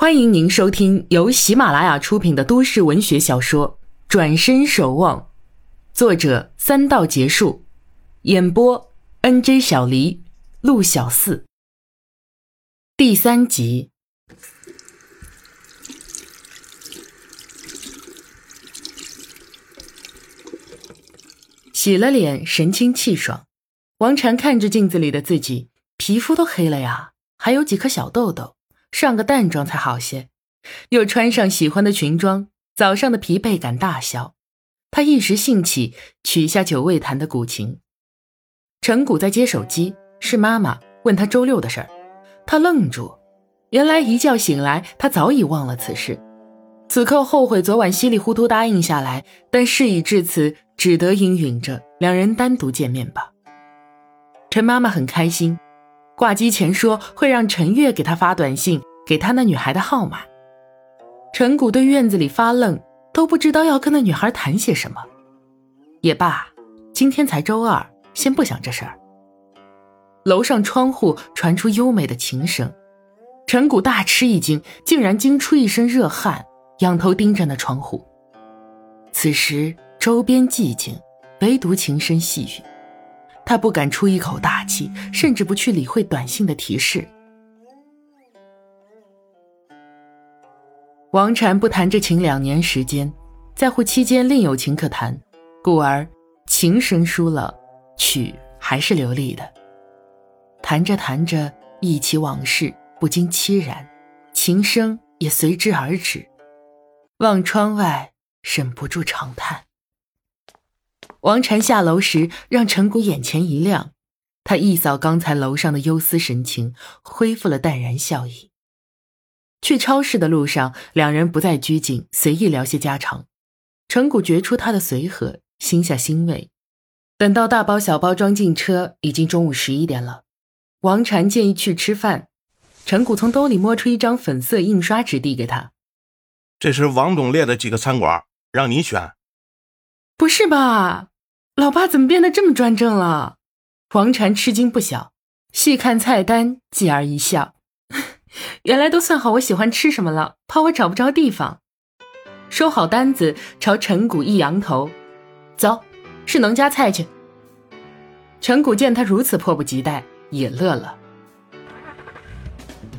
欢迎您收听由喜马拉雅出品的都市文学小说《转身守望》，作者三道结束，演播 N J 小黎、陆小四。第三集。洗了脸，神清气爽。王禅看着镜子里的自己，皮肤都黑了呀，还有几颗小痘痘。上个淡妆才好些，又穿上喜欢的裙装，早上的疲惫感大消。他一时兴起，取下久未弹的古琴。陈谷在接手机，是妈妈问他周六的事儿。他愣住，原来一觉醒来，他早已忘了此事。此刻后悔昨晚稀里糊涂答应下来，但事已至此，只得应允着，两人单独见面吧。陈妈妈很开心。挂机前说会让陈月给他发短信，给他那女孩的号码。陈谷对院子里发愣，都不知道要跟那女孩谈些什么。也罢，今天才周二，先不想这事儿。楼上窗户传出优美的琴声，陈谷大吃一惊，竟然惊出一身热汗，仰头盯着那窗户。此时周边寂静，唯独琴声细语。他不敢出一口大气，甚至不去理会短信的提示。王禅不弹这琴两年时间，在乎期间另有琴可弹，故而琴声疏了，曲还是流利的。弹着弹着，忆起往事，不禁凄然，琴声也随之而止。望窗外，忍不住长叹。王禅下楼时，让陈谷眼前一亮，他一扫刚才楼上的忧思神情，恢复了淡然笑意。去超市的路上，两人不再拘谨，随意聊些家常。陈谷觉出他的随和，心下欣慰。等到大包小包装进车，已经中午十一点了。王禅建议去吃饭，陈谷从兜里摸出一张粉色印刷纸递给他：“这是王董列的几个餐馆，让你选。”不是吧，老爸怎么变得这么专政了？王禅吃惊不小，细看菜单，继而一笑，原来都算好我喜欢吃什么了，怕我找不着地方。收好单子，朝陈谷一扬头，走，是农家菜去。陈谷见他如此迫不及待，也乐了。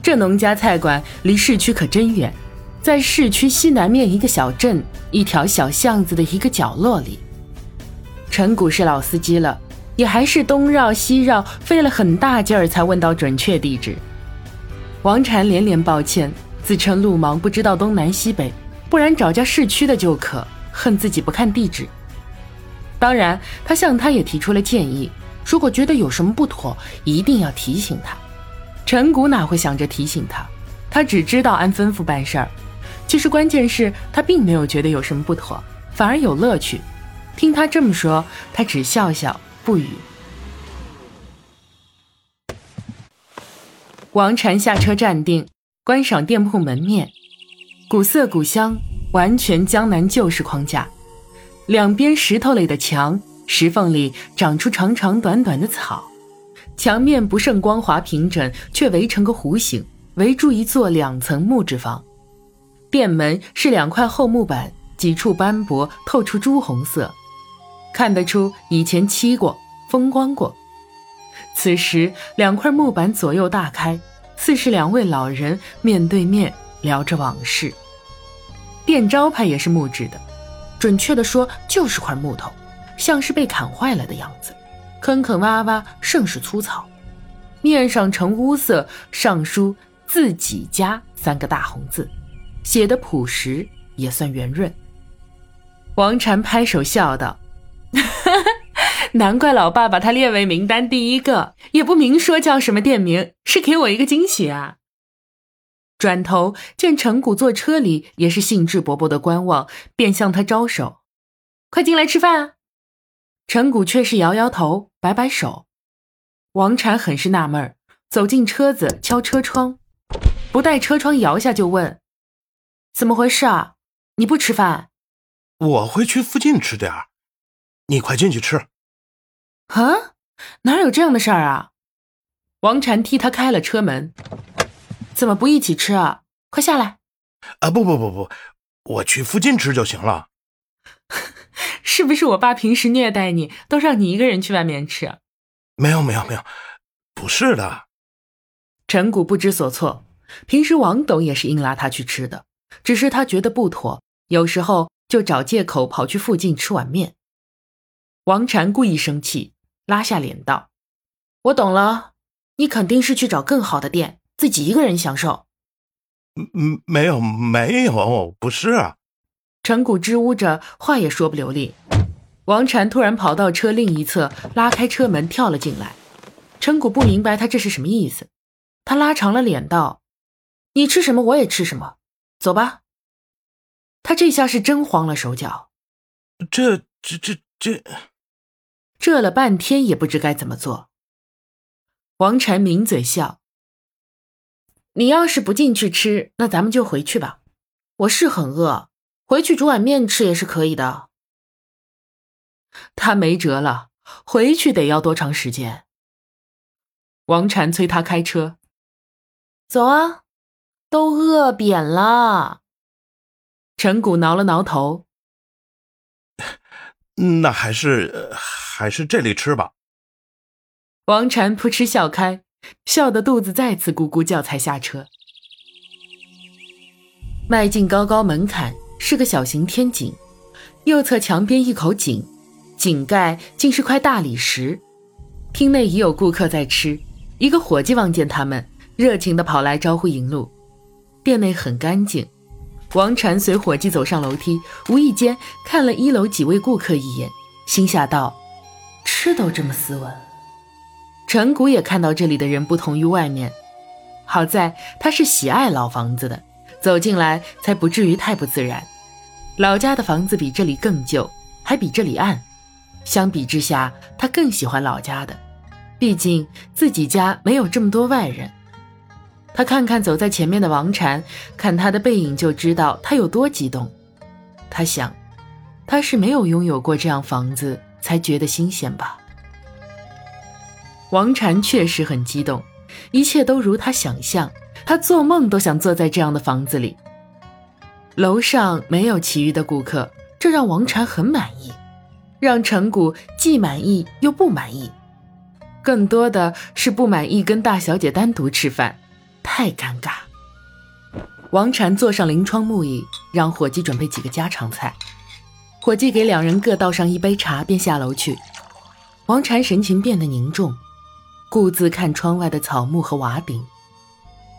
这农家菜馆离市区可真远。在市区西南面一个小镇一条小巷子的一个角落里，陈谷是老司机了，也还是东绕西绕，费了很大劲儿才问到准确地址。王禅连连抱歉，自称路盲不知道东南西北，不然找家市区的就可，恨自己不看地址。当然，他向他也提出了建议，如果觉得有什么不妥，一定要提醒他。陈谷哪会想着提醒他，他只知道按吩咐办事儿。其实关键是他并没有觉得有什么不妥，反而有乐趣。听他这么说，他只笑笑不语。王禅下车站定，观赏店铺门面，古色古香，完全江南旧式框架。两边石头垒的墙，石缝里长出长长短短的草，墙面不甚光滑平整，却围成个弧形，围住一座两层木质房。店门是两块厚木板，几处斑驳，透出朱红色，看得出以前漆过、风光过。此时，两块木板左右大开，似是两位老人面对面聊着往事。店招牌也是木质的，准确的说就是块木头，像是被砍坏了的样子，坑坑洼洼，甚是粗糙。面上呈乌色，上书“自己家”三个大红字。写的朴实，也算圆润。王禅拍手笑道：“ 难怪老爸把他列为名单第一个，也不明说叫什么店名，是给我一个惊喜啊。”转头见陈谷坐车里，也是兴致勃勃的观望，便向他招手：“快进来吃饭啊！”陈谷却是摇摇头，摆摆手。王禅很是纳闷，走进车子，敲车窗，不待车窗摇下，就问。怎么回事啊？你不吃饭？我会去附近吃点儿，你快进去吃。啊？哪有这样的事儿啊？王禅替他开了车门。怎么不一起吃啊？快下来！啊，不不不不，我去附近吃就行了。是不是我爸平时虐待你，都让你一个人去外面吃？没有没有没有，不是的。陈谷不知所措。平时王董也是硬拉他去吃的，只是他觉得不妥，有时候就找借口跑去附近吃碗面。王禅故意生气，拉下脸道：“我懂了，你肯定是去找更好的店，自己一个人享受。”“嗯，没有没有，不是。”陈谷支吾着，话也说不流利。王禅突然跑到车另一侧，拉开车门跳了进来。陈谷不明白他这是什么意思，他拉长了脸道。你吃什么我也吃什么，走吧。他这下是真慌了手脚，这这这这，这了半天也不知该怎么做。王禅抿嘴笑：“你要是不进去吃，那咱们就回去吧。我是很饿，回去煮碗面吃也是可以的。”他没辙了，回去得要多长时间？王禅催他开车，走啊。都饿扁了，陈谷挠了挠头。那还是还是这里吃吧。王禅扑哧笑开，笑得肚子再次咕咕叫，才下车。迈进高高门槛，是个小型天井，右侧墙边一口井，井盖竟是块大理石。厅内已有顾客在吃，一个伙计望见他们，热情的跑来招呼引路。店内很干净，王禅随伙计走上楼梯，无意间看了一楼几位顾客一眼，心下道：“吃都这么斯文。”陈谷也看到这里的人不同于外面，好在他是喜爱老房子的，走进来才不至于太不自然。老家的房子比这里更旧，还比这里暗，相比之下，他更喜欢老家的，毕竟自己家没有这么多外人。他看看走在前面的王禅，看他的背影就知道他有多激动。他想，他是没有拥有过这样房子才觉得新鲜吧。王禅确实很激动，一切都如他想象，他做梦都想坐在这样的房子里。楼上没有其余的顾客，这让王禅很满意，让陈谷既满意又不满意，更多的是不满意跟大小姐单独吃饭。太尴尬。王禅坐上临窗木椅，让伙计准备几个家常菜。伙计给两人各倒上一杯茶，便下楼去。王禅神情变得凝重，顾自看窗外的草木和瓦顶。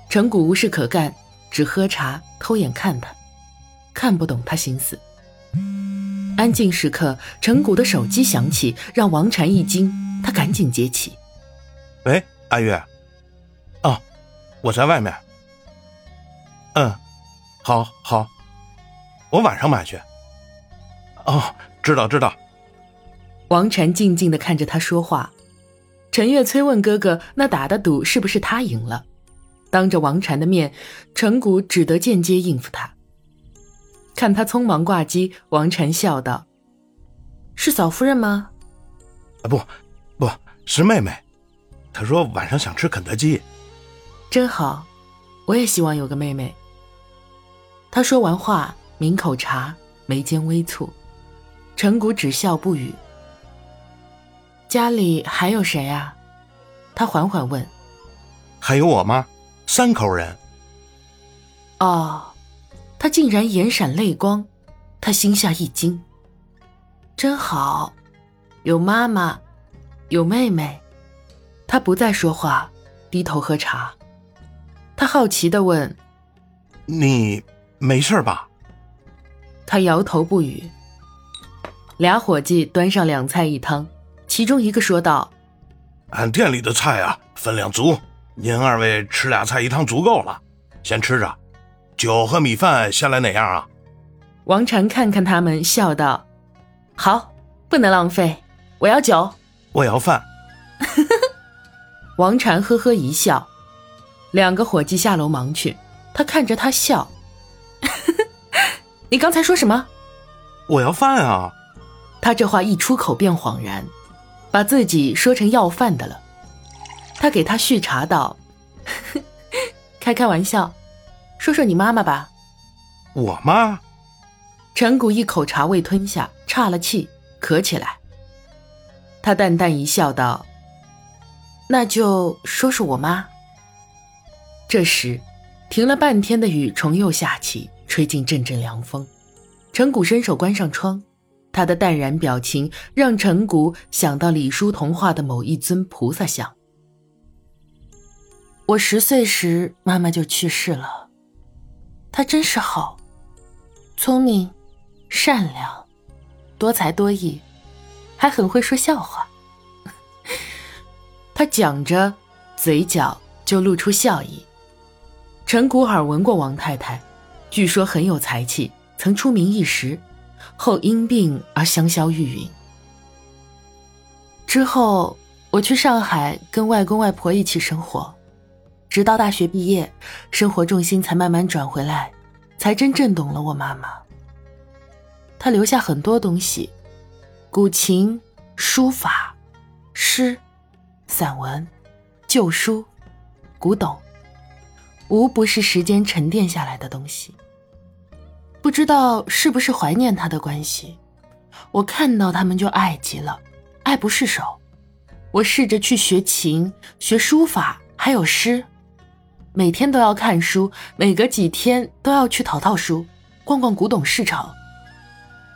陈谷无事可干，只喝茶，偷眼看他，看不懂他心思。安静时刻，陈谷的手机响起，让王禅一惊，他赶紧接起：“喂，阿月。”我在外面。嗯，好，好，我晚上买去。哦，知道，知道。王禅静静的看着他说话。陈月催问哥哥：“那打的赌是不是他赢了？”当着王禅的面，陈谷只得间接应付他。看他匆忙挂机，王禅笑道：“是嫂夫人吗？”“啊，不，不是妹妹。她说晚上想吃肯德基。”真好，我也希望有个妹妹。他说完话，抿口茶，眉间微蹙。陈谷只笑不语。家里还有谁啊？他缓缓问。还有我妈，三口人。哦，他竟然眼闪泪光，他心下一惊。真好，有妈妈，有妹妹。他不再说话，低头喝茶。他好奇的问：“你没事吧？”他摇头不语。俩伙计端上两菜一汤，其中一个说道：“俺店里的菜啊，分量足，您二位吃俩菜一汤足够了，先吃着。酒和米饭先来哪样啊？”王禅看看他们，笑道：“好，不能浪费，我要酒，我要饭。”王禅呵呵一笑。两个伙计下楼忙去，他看着他笑。你刚才说什么？我要饭啊！他这话一出口便恍然，把自己说成要饭的了。他给他续茶道：“ 开开玩笑，说说你妈妈吧。我妈。陈谷一口茶未吞下，岔了气，咳起来。他淡淡一笑，道：“那就说说我妈。”这时，停了半天的雨重又下起，吹进阵阵凉风。陈谷伸手关上窗，他的淡然表情让陈谷想到李叔同画的某一尊菩萨像。我十岁时，妈妈就去世了。她真是好，聪明。善良，多才多艺，还很会说笑话。他讲着，嘴角就露出笑意。陈谷耳闻过王太太，据说很有才气，曾出名一时，后因病而香消玉殒。之后，我去上海跟外公外婆一起生活，直到大学毕业，生活重心才慢慢转回来，才真正懂了我妈妈。他留下很多东西，古琴、书法、诗、散文、旧书、古董，无不是时间沉淀下来的东西。不知道是不是怀念他的关系，我看到他们就爱极了，爱不释手。我试着去学琴、学书法，还有诗，每天都要看书，每隔几天都要去淘淘书，逛逛古董市场。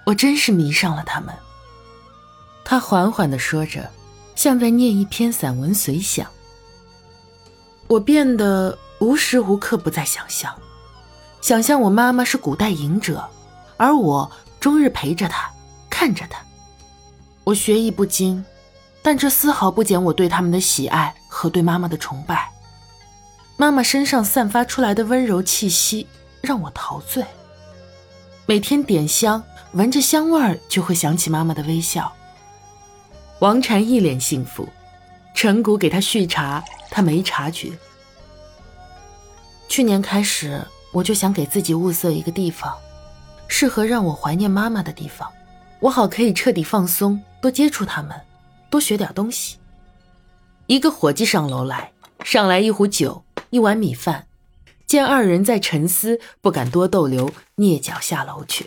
我真是迷上了他们。他缓缓的说着，像在念一篇散文随想。我变得无时无刻不在想象，想象我妈妈是古代隐者，而我终日陪着她，看着她。我学艺不精，但这丝毫不减我对他们的喜爱和对妈妈的崇拜。妈妈身上散发出来的温柔气息让我陶醉。每天点香，闻着香味儿就会想起妈妈的微笑。王禅一脸幸福，陈谷给他续茶，他没察觉。去年开始，我就想给自己物色一个地方，适合让我怀念妈妈的地方，我好可以彻底放松，多接触他们，多学点东西。一个伙计上楼来，上来一壶酒，一碗米饭。见二人在沉思，不敢多逗留，蹑脚下楼去。